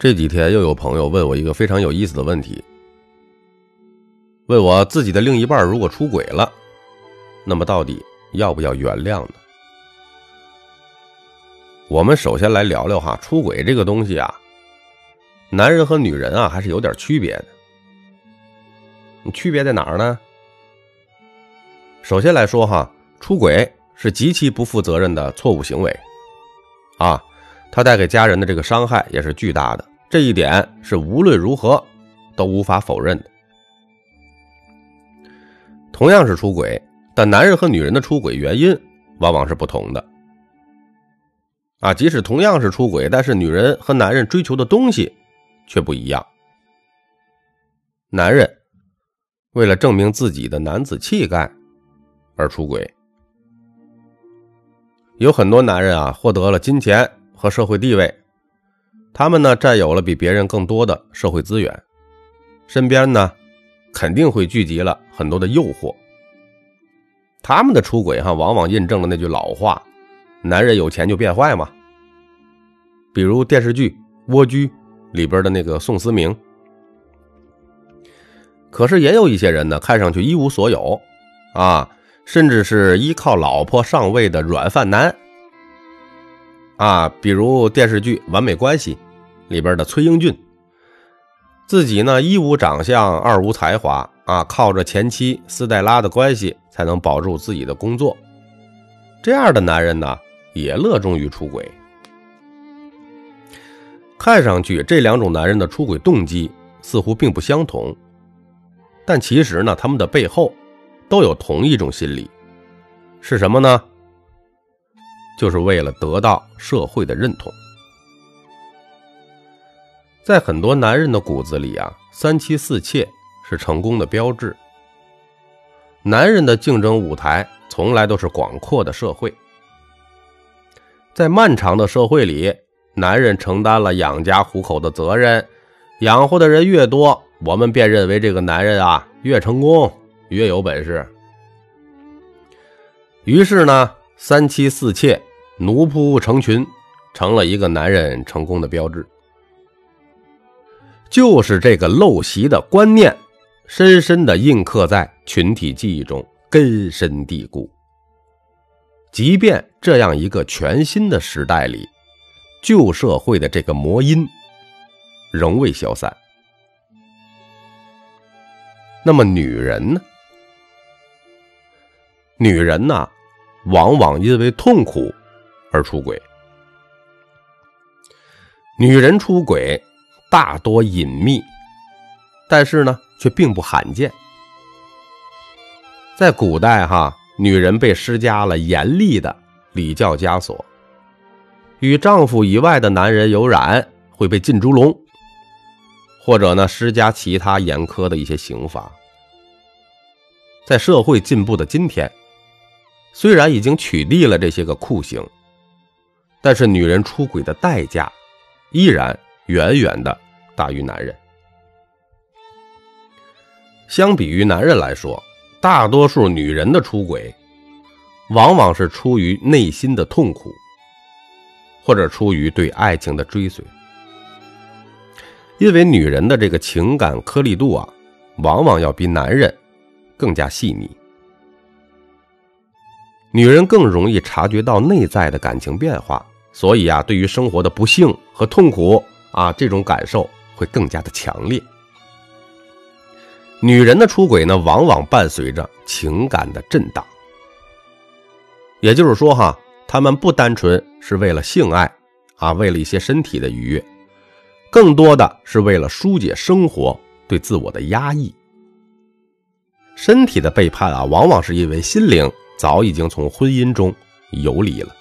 这几天又有朋友问我一个非常有意思的问题，问我自己的另一半如果出轨了，那么到底要不要原谅呢？我们首先来聊聊哈，出轨这个东西啊，男人和女人啊还是有点区别的。你区别在哪儿呢？首先来说哈，出轨是极其不负责任的错误行为，啊，它带给家人的这个伤害也是巨大的。这一点是无论如何都无法否认的。同样是出轨，但男人和女人的出轨原因往往是不同的。啊，即使同样是出轨，但是女人和男人追求的东西却不一样。男人为了证明自己的男子气概而出轨，有很多男人啊获得了金钱和社会地位。他们呢，占有了比别人更多的社会资源，身边呢，肯定会聚集了很多的诱惑。他们的出轨哈，往往印证了那句老话：“男人有钱就变坏嘛。”比如电视剧《蜗居》里边的那个宋思明。可是也有一些人呢，看上去一无所有，啊，甚至是依靠老婆上位的软饭男。啊，比如电视剧《完美关系》里边的崔英俊，自己呢一无长相，二无才华，啊，靠着前妻斯黛拉的关系才能保住自己的工作。这样的男人呢，也乐衷于出轨。看上去这两种男人的出轨动机似乎并不相同，但其实呢，他们的背后都有同一种心理，是什么呢？就是为了得到社会的认同，在很多男人的骨子里啊，三妻四妾是成功的标志。男人的竞争舞台从来都是广阔的社会，在漫长的社会里，男人承担了养家糊口的责任，养活的人越多，我们便认为这个男人啊越成功，越有本事。于是呢，三妻四妾。奴仆成群，成了一个男人成功的标志。就是这个陋习的观念，深深的印刻在群体记忆中，根深蒂固。即便这样一个全新的时代里，旧社会的这个魔音仍未消散。那么，女人呢？女人呢，往往因为痛苦。而出轨，女人出轨大多隐秘，但是呢，却并不罕见。在古代，哈，女人被施加了严厉的礼教枷锁，与丈夫以外的男人有染会被浸猪笼，或者呢，施加其他严苛的一些刑罚。在社会进步的今天，虽然已经取缔了这些个酷刑。但是，女人出轨的代价依然远远的大于男人。相比于男人来说，大多数女人的出轨，往往是出于内心的痛苦，或者出于对爱情的追随。因为女人的这个情感颗粒度啊，往往要比男人更加细腻，女人更容易察觉到内在的感情变化。所以啊，对于生活的不幸和痛苦啊，这种感受会更加的强烈。女人的出轨呢，往往伴随着情感的震荡。也就是说，哈，他们不单纯是为了性爱啊，为了一些身体的愉悦，更多的是为了疏解生活对自我的压抑。身体的背叛啊，往往是因为心灵早已经从婚姻中游离了。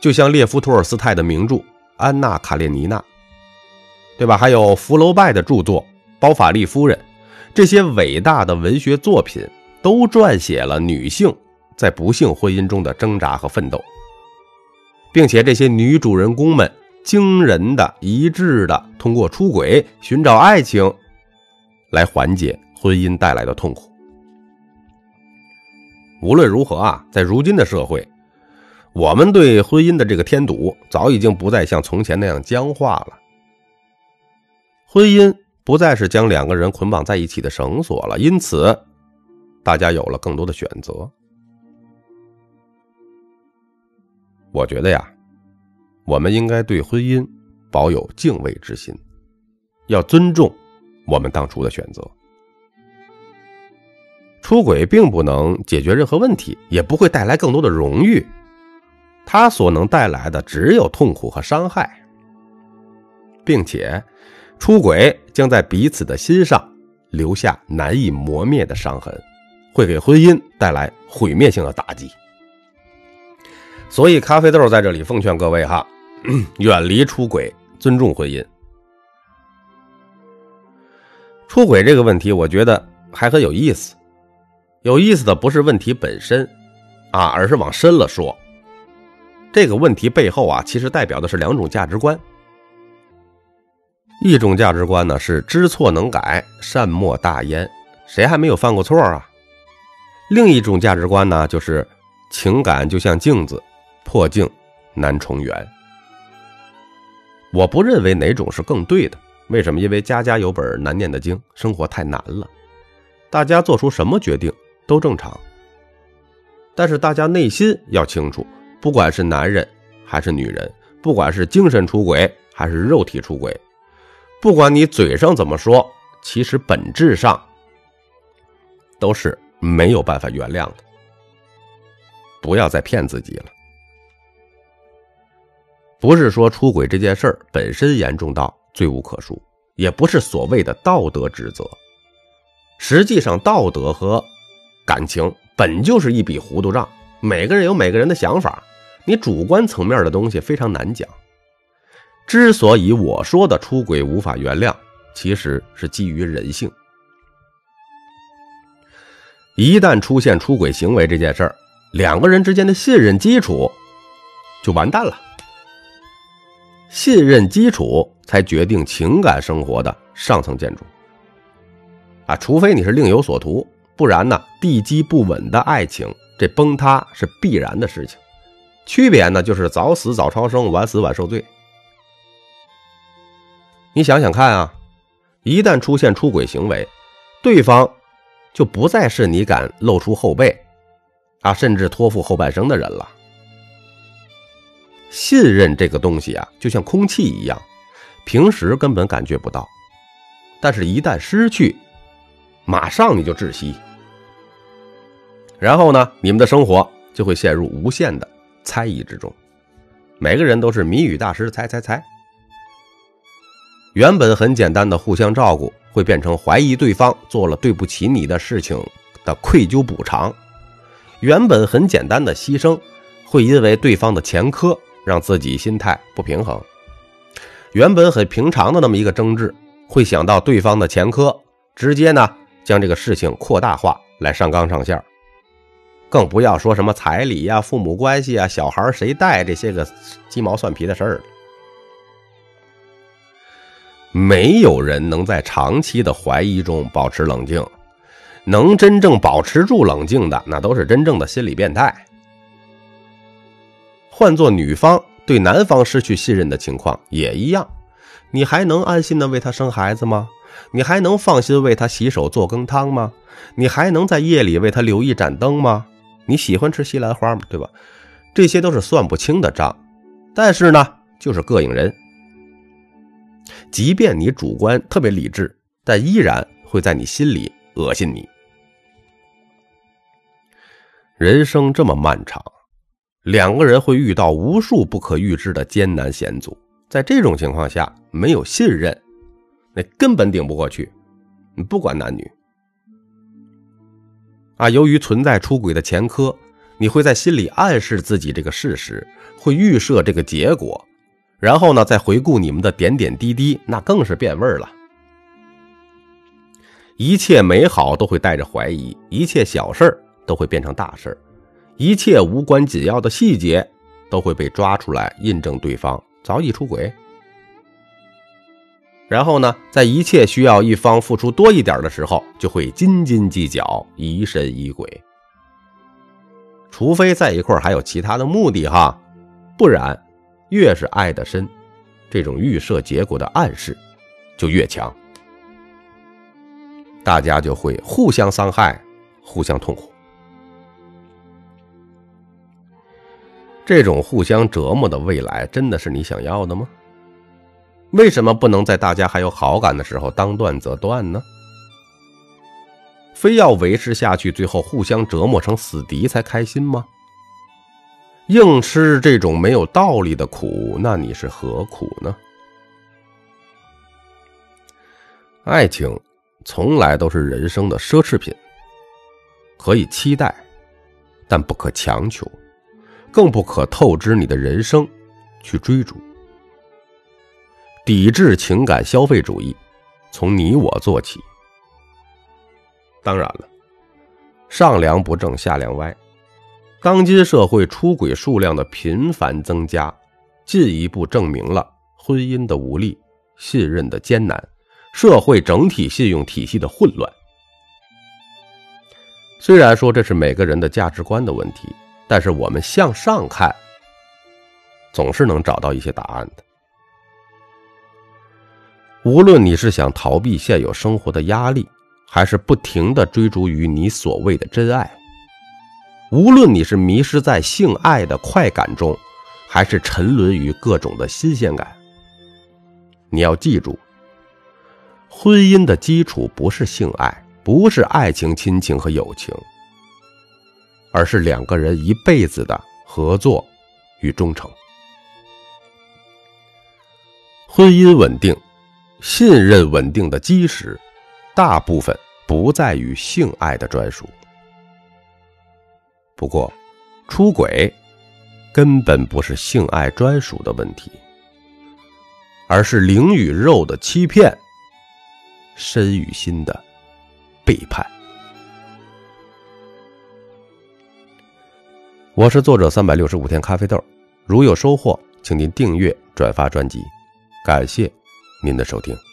就像列夫·托尔斯泰的名著《安娜·卡列尼娜》，对吧？还有福楼拜的著作《包法利夫人》，这些伟大的文学作品都撰写了女性在不幸婚姻中的挣扎和奋斗，并且这些女主人公们惊人的一致的通过出轨寻找爱情，来缓解婚姻带来的痛苦。无论如何啊，在如今的社会。我们对婚姻的这个添堵，早已经不再像从前那样僵化了。婚姻不再是将两个人捆绑在一起的绳索了，因此，大家有了更多的选择。我觉得呀，我们应该对婚姻保有敬畏之心，要尊重我们当初的选择。出轨并不能解决任何问题，也不会带来更多的荣誉。它所能带来的只有痛苦和伤害，并且，出轨将在彼此的心上留下难以磨灭的伤痕，会给婚姻带来毁灭性的打击。所以，咖啡豆在这里奉劝各位哈，远离出轨，尊重婚姻。出轨这个问题，我觉得还很有意思。有意思的不是问题本身，啊，而是往深了说。这个问题背后啊，其实代表的是两种价值观。一种价值观呢是知错能改，善莫大焉，谁还没有犯过错啊？另一种价值观呢就是情感就像镜子，破镜难重圆。我不认为哪种是更对的。为什么？因为家家有本难念的经，生活太难了，大家做出什么决定都正常。但是大家内心要清楚。不管是男人还是女人，不管是精神出轨还是肉体出轨，不管你嘴上怎么说，其实本质上都是没有办法原谅的。不要再骗自己了。不是说出轨这件事儿本身严重到罪无可恕，也不是所谓的道德指责。实际上，道德和感情本就是一笔糊涂账，每个人有每个人的想法。你主观层面的东西非常难讲。之所以我说的出轨无法原谅，其实是基于人性。一旦出现出轨行为这件事儿，两个人之间的信任基础就完蛋了。信任基础才决定情感生活的上层建筑。啊，除非你是另有所图，不然呢，地基不稳的爱情，这崩塌是必然的事情。区别呢，就是早死早超生，晚死晚受罪。你想想看啊，一旦出现出轨行为，对方就不再是你敢露出后背啊，甚至托付后半生的人了。信任这个东西啊，就像空气一样，平时根本感觉不到，但是一旦失去，马上你就窒息。然后呢，你们的生活就会陷入无限的。猜疑之中，每个人都是谜语大师，猜猜猜。原本很简单的互相照顾，会变成怀疑对方做了对不起你的事情的愧疚补偿；原本很简单的牺牲，会因为对方的前科让自己心态不平衡；原本很平常的那么一个争执，会想到对方的前科，直接呢将这个事情扩大化来上纲上线。更不要说什么彩礼呀、父母关系啊、小孩谁带这些个鸡毛蒜皮的事儿。没有人能在长期的怀疑中保持冷静，能真正保持住冷静的，那都是真正的心理变态。换做女方对男方失去信任的情况也一样，你还能安心的为他生孩子吗？你还能放心为他洗手做羹汤吗？你还能在夜里为他留一盏灯吗？你喜欢吃西兰花吗？对吧？这些都是算不清的账，但是呢，就是膈应人。即便你主观特别理智，但依然会在你心里恶心你。人生这么漫长，两个人会遇到无数不可预知的艰难险阻，在这种情况下，没有信任，那根本顶不过去。不管男女。啊，由于存在出轨的前科，你会在心里暗示自己这个事实，会预设这个结果，然后呢，再回顾你们的点点滴滴，那更是变味儿了。一切美好都会带着怀疑，一切小事都会变成大事一切无关紧要的细节都会被抓出来印证对方早已出轨。然后呢，在一切需要一方付出多一点的时候，就会斤斤计较、疑神疑鬼。除非在一块还有其他的目的哈，不然越是爱得深，这种预设结果的暗示就越强，大家就会互相伤害，互相痛苦。这种互相折磨的未来，真的是你想要的吗？为什么不能在大家还有好感的时候当断则断呢？非要维持下去，最后互相折磨成死敌才开心吗？硬吃这种没有道理的苦，那你是何苦呢？爱情从来都是人生的奢侈品，可以期待，但不可强求。更不可透支你的人生，去追逐。抵制情感消费主义，从你我做起。当然了，上梁不正下梁歪，当今社会出轨数量的频繁增加，进一步证明了婚姻的无力、信任的艰难、社会整体信用体系的混乱。虽然说这是每个人的价值观的问题。但是我们向上看，总是能找到一些答案的。无论你是想逃避现有生活的压力，还是不停的追逐于你所谓的真爱；无论你是迷失在性爱的快感中，还是沉沦于各种的新鲜感，你要记住，婚姻的基础不是性爱，不是爱情、亲情和友情。而是两个人一辈子的合作与忠诚。婚姻稳定、信任稳定的基石，大部分不在于性爱的专属。不过，出轨根本不是性爱专属的问题，而是灵与肉的欺骗，身与心的背叛。我是作者三百六十五天咖啡豆，如有收获，请您订阅、转发专辑，感谢您的收听。